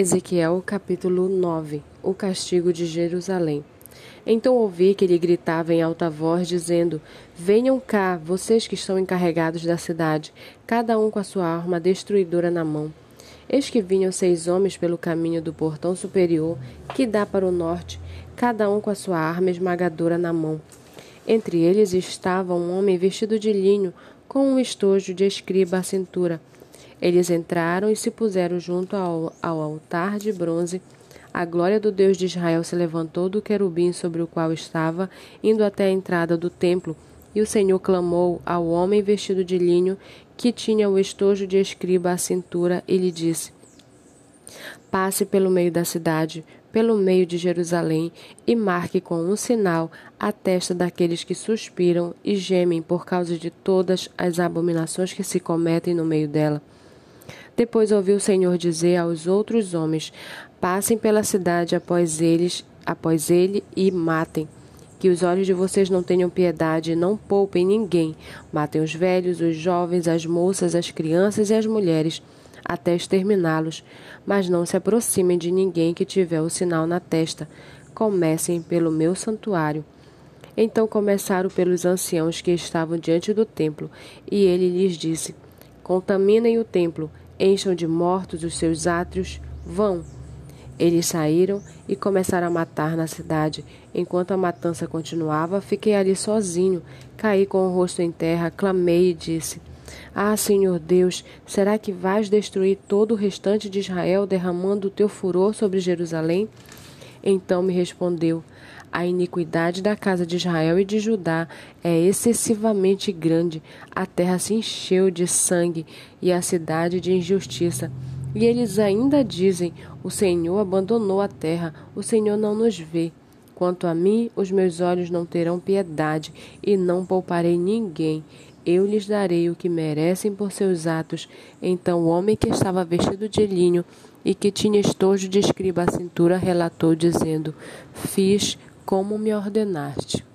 Ezequiel capítulo 9 O castigo de Jerusalém Então ouvi que ele gritava em alta voz, dizendo: Venham cá, vocês que estão encarregados da cidade, cada um com a sua arma destruidora na mão. Eis que vinham seis homens pelo caminho do portão superior, que dá para o norte, cada um com a sua arma esmagadora na mão. Entre eles estava um homem vestido de linho, com um estojo de escriba à cintura eles entraram e se puseram junto ao, ao altar de bronze. A glória do Deus de Israel se levantou do querubim sobre o qual estava, indo até a entrada do templo. E o Senhor clamou ao homem vestido de linho, que tinha o estojo de escriba à cintura, e lhe disse: Passe pelo meio da cidade, pelo meio de Jerusalém, e marque com um sinal a testa daqueles que suspiram e gemem por causa de todas as abominações que se cometem no meio dela. Depois ouviu o Senhor dizer aos outros homens: Passem pela cidade após eles, após ele e matem. Que os olhos de vocês não tenham piedade e não poupem ninguém. Matem os velhos, os jovens, as moças, as crianças e as mulheres, até exterminá-los. Mas não se aproximem de ninguém que tiver o sinal na testa. Comecem pelo meu santuário. Então começaram pelos anciãos que estavam diante do templo, e ele lhes disse: Contaminem o templo encham de mortos os seus átrios, vão. Eles saíram e começaram a matar na cidade. Enquanto a matança continuava, fiquei ali sozinho. Caí com o rosto em terra, clamei e disse: Ah, Senhor Deus, será que vais destruir todo o restante de Israel, derramando o teu furor sobre Jerusalém? Então me respondeu: a iniquidade da casa de Israel e de Judá é excessivamente grande. A terra se encheu de sangue e a cidade de injustiça. E eles ainda dizem: O Senhor abandonou a terra, o Senhor não nos vê. Quanto a mim, os meus olhos não terão piedade e não pouparei ninguém. Eu lhes darei o que merecem por seus atos. Então o homem que estava vestido de linho e que tinha estojo de escriba à cintura relatou, dizendo: Fiz como me ordenaste.